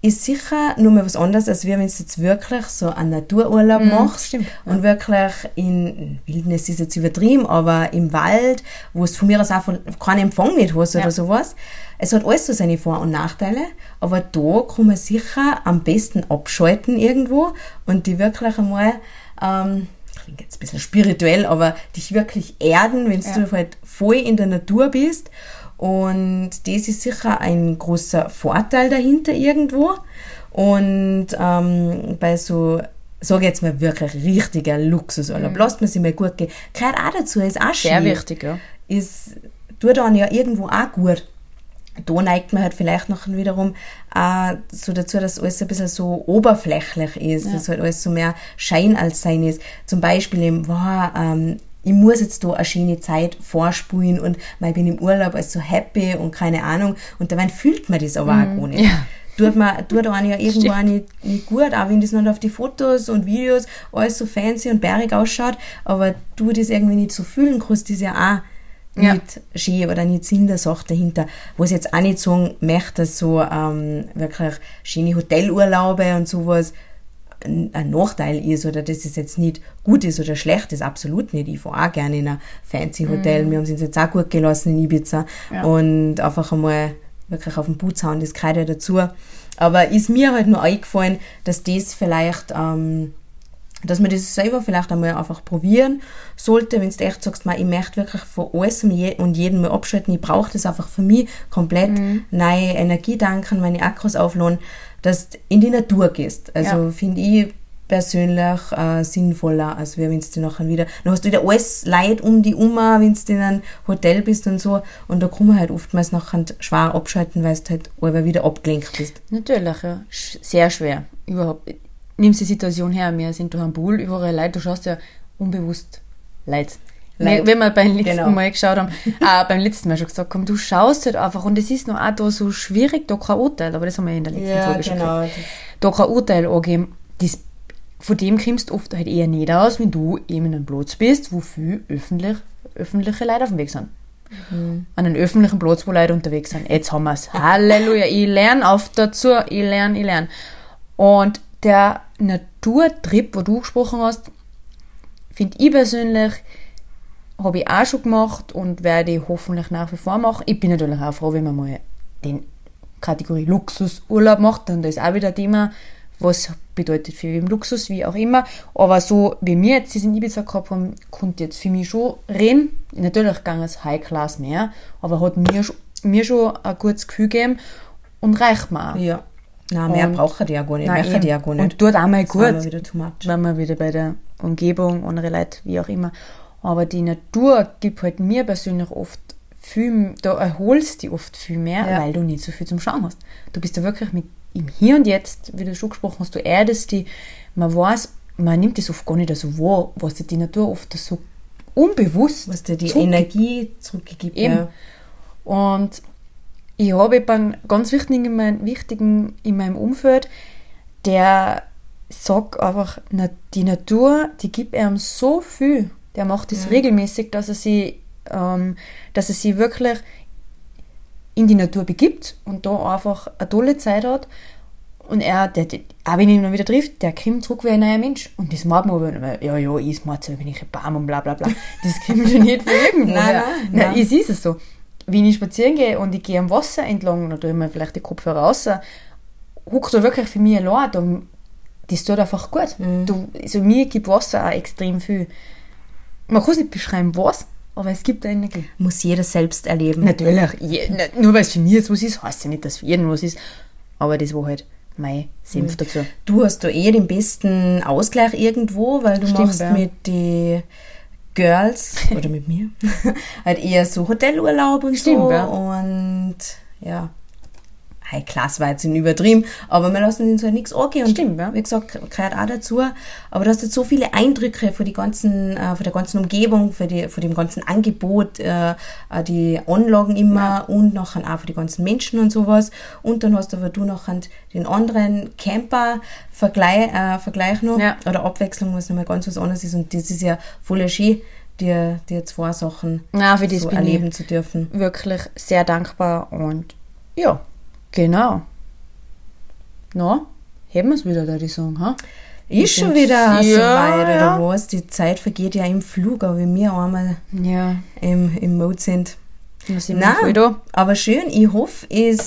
[SPEAKER 5] ist sicher nur mal was anderes, als wenn du jetzt wirklich so einen Natururlaub machst
[SPEAKER 4] stimmt,
[SPEAKER 5] und wirklich in Wildnis ist jetzt übertrieben, aber im Wald, wo es von mir aus auch von keinen Empfang nicht hast oder
[SPEAKER 4] Ja.
[SPEAKER 5] sowas. Es hat alles so seine Vor- und Nachteile, aber da kann man sicher am besten abschalten irgendwo und die wirklich einmal, ähm, klingt jetzt ein bisschen spirituell, aber dich wirklich erden, wenn du halt voll in der Natur bist. Und das ist sicher ein großer Vorteil dahinter irgendwo. Und ähm, bei so, sage jetzt mal wirklich richtiger Luxusurlaub, lasst man sich mal gut gehen. Gehört auch dazu, ist auch
[SPEAKER 4] Sehr
[SPEAKER 5] schön
[SPEAKER 4] wichtig, ja.
[SPEAKER 5] ist, tut dann ja irgendwo auch gut. Da neigt man halt vielleicht noch wiederum auch so dazu, dass alles ein bisschen so oberflächlich ist, dass halt alles so mehr Schein als Sein ist. Zum Beispiel eben, wow, ähm, ich muss jetzt da eine schöne Zeit vorspulen und ich bin im Urlaub also so happy und keine Ahnung und dabei fühlt man das aber auch gar nicht.
[SPEAKER 4] ja.
[SPEAKER 5] Tut, man, tut einen ja irgendwo auch nicht, nicht gut, auch wenn das nicht auf die Fotos und Videos alles so fancy und bärig ausschaut, aber du das irgendwie nicht so fühlen kannst, das ja auch
[SPEAKER 4] Ja.
[SPEAKER 5] nicht schön oder nicht Sinn der Sache dahinter. Was ich jetzt auch nicht sagen möchte, dass so ähm, wirklich schöne Hotelurlaube und sowas ein Nachteil ist oder dass es jetzt nicht gut ist oder schlecht ist, absolut nicht. Ich fahre auch gerne in ein fancy Hotel. Wir haben es uns jetzt auch gut gelassen in Ibiza
[SPEAKER 4] Ja.
[SPEAKER 5] und einfach einmal wirklich auf den Putz hauen, das gehört ja dazu. Aber ist mir halt nur eingefallen, dass das vielleicht, ähm, dass man das selber vielleicht einmal einfach probieren sollte, wenn du echt sagst, man, ich möchte wirklich von alles und je- und jedem mal abschalten, ich brauche das einfach für mich komplett neue Energie tanken, meine Akkus aufladen, dass du in die Natur gehst. Also
[SPEAKER 4] Ja.
[SPEAKER 5] finde ich persönlich äh, sinnvoller, als wenn du nachher wieder, dann hast du wieder alles Leid um die um, wenn du in einem Hotel bist und so, und da kann man halt oftmals nachher schwer abschalten, weil du halt aber wieder abgelenkt bist.
[SPEAKER 4] Natürlich, ja. Sehr schwer. Überhaupt. Nimmst die Situation her, wir sind durch am Pool, überall Leute, du schaust ja unbewusst Leid.
[SPEAKER 5] Leid.
[SPEAKER 4] Wenn wir beim letzten
[SPEAKER 5] Genau.
[SPEAKER 4] Mal geschaut haben, äh, beim letzten Mal schon gesagt haben, du schaust halt einfach und es ist noch auch da so schwierig, da kein Urteil, aber das haben wir in der letzten Folge schon
[SPEAKER 5] genau.
[SPEAKER 4] gesagt. Da kein Urteil angeben, das, von dem kommst du oft halt eher nicht aus, wenn du eben in einem Platz bist, wo viel öffentlich, öffentliche Leute auf dem Weg sind. An einem öffentlichen Platz, wo Leute unterwegs sind. Jetzt haben wir es. Halleluja. Ich lerne auf dazu. Ich lerne, ich lerne. Und der Naturtrip, wo du gesprochen hast, finde ich persönlich, habe ich auch schon gemacht und werde ich hoffentlich nach wie vor machen. Ich bin natürlich auch froh, wenn man mal den Kategorie Luxusurlaub macht, dann da ist auch wieder ein Thema, was bedeutet für wen Luxus, wie auch immer. Aber so wie wir jetzt das in Ibiza gehabt haben, konnte jetzt für mich schon reden. Natürlich ging es High Class mehr, aber hat mir, schon- mir schon ein gutes Gefühl gegeben und reicht mir auch.
[SPEAKER 5] Ja. Nein, mehr braucht die ja gar nicht.
[SPEAKER 4] Nein,
[SPEAKER 5] die ja gar nicht.
[SPEAKER 4] Und tut auch mal gut. wenn wir wieder bei der Umgebung, andere Leute, wie auch immer. Aber die Natur gibt halt mir persönlich oft viel, da erholst du dich oft viel mehr,
[SPEAKER 5] Ja.
[SPEAKER 4] weil du nicht so viel zum Schauen hast. Du bist da wirklich mit im Hier und Jetzt, wie du schon gesprochen hast, du erdest die, man weiß, man nimmt das oft gar nicht so wahr, was dir die Natur oft so unbewusst
[SPEAKER 5] Was dir die
[SPEAKER 4] zurück-
[SPEAKER 5] Energie zurückgibt.
[SPEAKER 4] Eben.
[SPEAKER 5] Ja.
[SPEAKER 4] Und ich habe jemanden ganz wichtigen in, mein, wichtigen in meinem Umfeld, der sagt einfach, die Natur, die gibt ihm so viel. Der macht das regelmäßig, dass er sie, ähm, dass er sie wirklich in die Natur begibt und da einfach eine tolle Zeit hat. Und er, der, der, auch wenn ich ihn wieder trifft, der kommt zurück wie ein neuer Mensch. Und das macht man aber, ja, ja, ich mache bin ich ein Baum und bla bla bla. Das kommt schon nicht von irgendwo
[SPEAKER 5] Nein,
[SPEAKER 4] her.
[SPEAKER 5] nein,
[SPEAKER 4] Nein,
[SPEAKER 5] nein.
[SPEAKER 4] es ist es so. Wenn ich spazieren gehe und ich gehe am Wasser entlang, dann tue ich mir vielleicht die Kopfhörer raus, huckt da wirklich für mich allein, dann, das tut einfach gut.
[SPEAKER 5] Mhm.
[SPEAKER 4] Du, also mir gibt Wasser auch extrem viel. Man kann es nicht beschreiben, was, aber es gibt eine.
[SPEAKER 5] Muss jeder selbst erleben.
[SPEAKER 4] Natürlich, je, ne- nur weil es für mich jetzt was ist, heißt ja nicht, dass für jeden was ist. Aber das war halt mein
[SPEAKER 5] Mhm.
[SPEAKER 4] Senf dazu.
[SPEAKER 5] Du hast da eh den besten Ausgleich irgendwo, weil du
[SPEAKER 4] Stimmt,
[SPEAKER 5] machst
[SPEAKER 4] ja.
[SPEAKER 5] mit den Girls oder mit mir halt eher so Hotelurlaub und
[SPEAKER 4] Stimmt,
[SPEAKER 5] so
[SPEAKER 4] ja.
[SPEAKER 5] und ja, High Class war jetzt übertrieben, aber wir lassen uns halt nichts angehen. Und
[SPEAKER 4] Stimmt, ja.
[SPEAKER 5] Wie gesagt, gehört auch dazu. Aber du hast jetzt so viele Eindrücke von, die ganzen, äh, von der ganzen Umgebung, von, die, von dem ganzen Angebot, äh, äh, die Anlagen immer und nachher auch für die ganzen Menschen und sowas. Und dann hast du aber du nachher den anderen Camper-Vergleich äh, Vergleich noch
[SPEAKER 4] Ja.
[SPEAKER 5] oder Abwechslung, was nochmal ganz was anderes ist. Und das ist ja voll schön, dir, dir zwei Sachen
[SPEAKER 4] das
[SPEAKER 5] so erleben zu dürfen.
[SPEAKER 4] wirklich sehr dankbar und ja, genau. Na, haben wir es wieder, da die Song, ha?
[SPEAKER 5] Ist schon wieder so
[SPEAKER 4] Ja,
[SPEAKER 5] weit, oder
[SPEAKER 4] ja.
[SPEAKER 5] was? Die Zeit vergeht ja im Flug, aber wenn wir einmal
[SPEAKER 4] Ja,
[SPEAKER 5] im, im Mode sind.
[SPEAKER 4] da.
[SPEAKER 5] aber schön. Ich hoffe, ich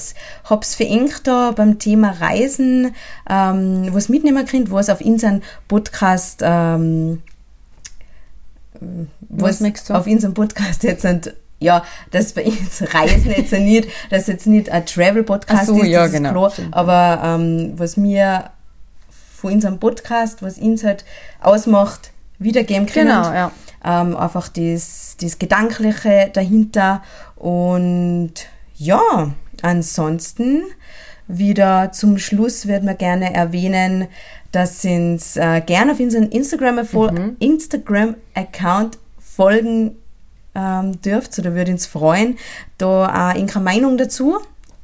[SPEAKER 5] hab's für euch da beim Thema Reisen ähm, was mitnehmen könnt, was auf unseren Podcast ähm, was
[SPEAKER 4] du?
[SPEAKER 5] auf unserem Podcast jetzt sind, ja, bei uns Reisen jetzt nicht, dass jetzt nicht ein Travel-Podcast
[SPEAKER 4] so,
[SPEAKER 5] ist,
[SPEAKER 4] ja,
[SPEAKER 5] das ist
[SPEAKER 4] genau,
[SPEAKER 5] klar,
[SPEAKER 4] stimmt.
[SPEAKER 5] aber ähm, was mir von unserem Podcast, was uns halt ausmacht, wiedergeben können.
[SPEAKER 4] Genau, ja.
[SPEAKER 5] Ähm, einfach das, das Gedankliche dahinter. Und ja, ansonsten wieder zum Schluss wird man gerne erwähnen, dass uns äh, gerne auf unseren Instagram-Account Instagram folgen ähm, dürft oder würde uns freuen. Da auch Ihre Meinung dazu.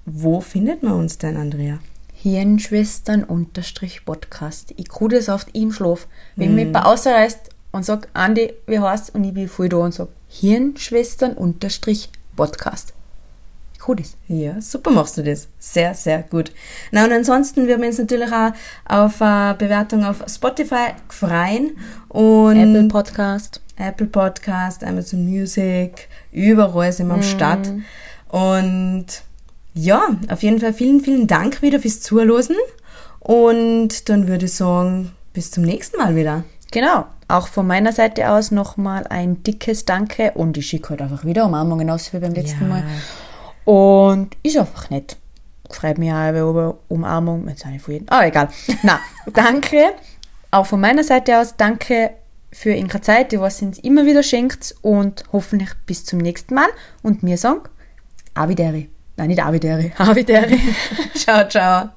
[SPEAKER 5] Wo findet man uns denn, Andrea?
[SPEAKER 4] Hirnschwestern unterstrich Podcast. Ich kriege das oft im Schlaf. Wenn
[SPEAKER 5] Mhm.
[SPEAKER 4] mich jemand ausreißt und sagt, Andi, wie heißt und ich bin voll da und sage, Hirnschwestern kriege das.
[SPEAKER 5] Ja, super machst du das. Sehr, sehr gut. Na und ansonsten wir uns natürlich auch auf äh, Bewertung auf Spotify freuen und
[SPEAKER 4] Apple Podcast.
[SPEAKER 5] Apple Podcast, Amazon Music, überall sind wir am Start. Und ja, auf jeden Fall vielen, vielen Dank wieder fürs Zuhören. Und dann würde ich sagen, bis zum nächsten Mal wieder.
[SPEAKER 4] Genau. Auch von meiner Seite aus nochmal ein dickes Danke und ich schicke heute einfach wieder Umarmungen aus wie beim letzten
[SPEAKER 5] Ja.
[SPEAKER 4] Mal. Und ist einfach nett. Freut mich auch über Umarmung. Jetzt eine für jeden. Ah, egal. Na, danke. Auch von meiner Seite aus danke für eure Zeit, die was uns immer wieder schenkt und hoffentlich bis zum nächsten Mal. Und mir sagen, Avideri. Nein, nicht Avideri. Avideri.
[SPEAKER 5] Ciao, ciao.